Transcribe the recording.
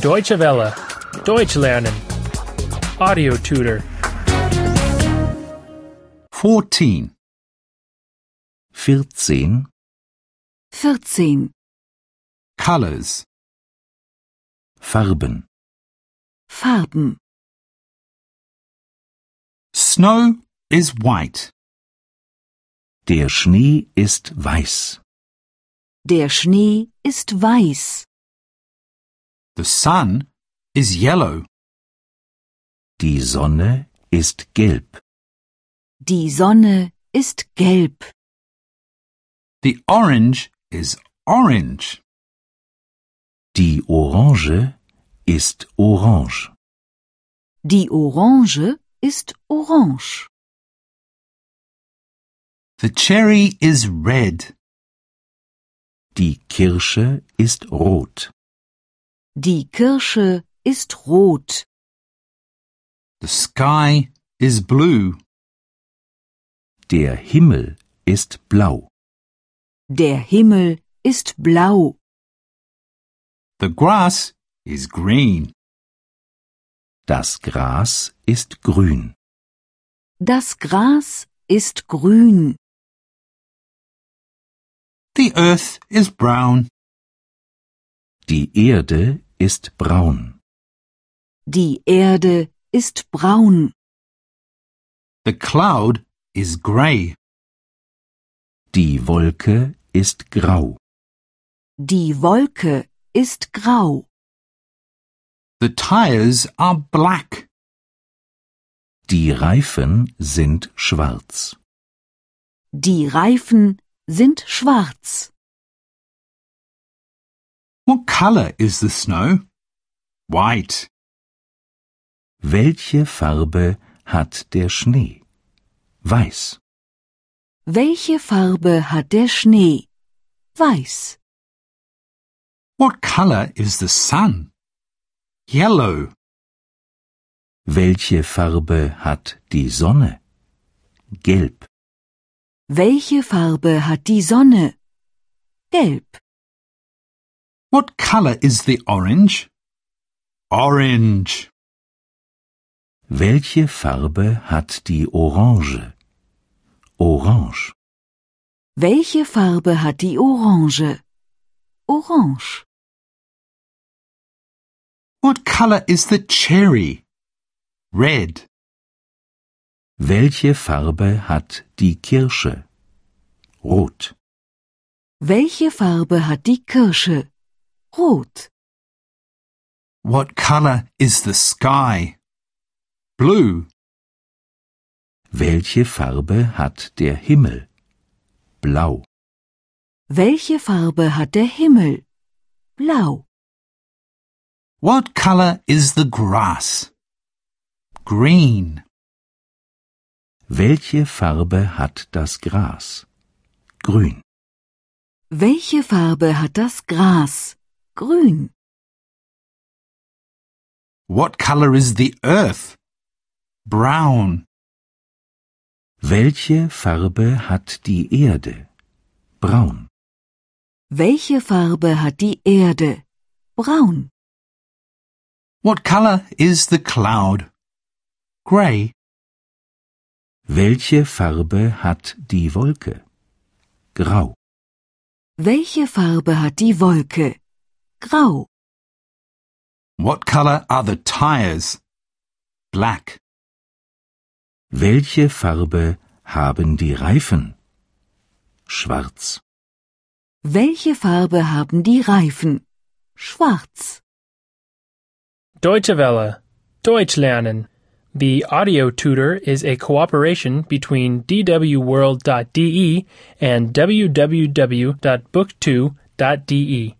Deutsche Welle. Deutsch lernen. Audio tutor. 14. 14. 14. Colors. Farben. Farben. Snow is white. Der Schnee ist weiß. Der Schnee ist weiß. The sun is yellow. Die Sonne ist gelb. Die Sonne ist gelb. The orange is orange. Die Orange ist orange. Die Orange ist orange. The cherry is red. Die Kirsche ist rot. Die Kirsche ist rot. The sky is blue. Der Himmel ist blau. Der Himmel ist blau. The grass is green. Das Gras ist grün. Das Gras ist grün. The earth is brown. Die Erde ist braun. Die Erde ist braun. The cloud is grey. Die Wolke ist grau. Die Wolke ist grau. The tires are black. Die Reifen sind schwarz. Die Reifen sind schwarz. What color is the snow? White. Welche Farbe hat der Schnee? Weiß. Welche Farbe hat der Schnee? Weiß. What color is the sun? Yellow. Welche Farbe hat die Sonne? Gelb. Welche Farbe hat die Sonne? Gelb. What color is the orange? Orange. Welche Farbe hat die Orange? Orange. Welche Farbe hat die Orange? Orange. What color is the cherry? Red. Welche Farbe hat die Kirsche? Rot. Welche Farbe hat die Kirsche? Rot. What color is the sky? Blue. Welche Farbe hat der Himmel? Blau. Welche Farbe hat der Himmel? Blau. What color is the grass? Green. Welche Farbe hat das Gras? Grün. Welche Farbe hat das Gras? Grün. What color is the earth? Brown. Welche Farbe hat die Erde? Braun. Welche Farbe hat die Erde? Braun. What color is the cloud? Gray. Welche Farbe hat die Wolke? Grau. Welche Farbe hat die Wolke? Grau. What color are the tires? Black. Welche Farbe haben die Reifen? Schwarz. Welche Farbe haben die Reifen? Schwarz. Deutsche Welle. Deutsch lernen. The audio tutor is a cooperation between dwworld.de and www.book2.de.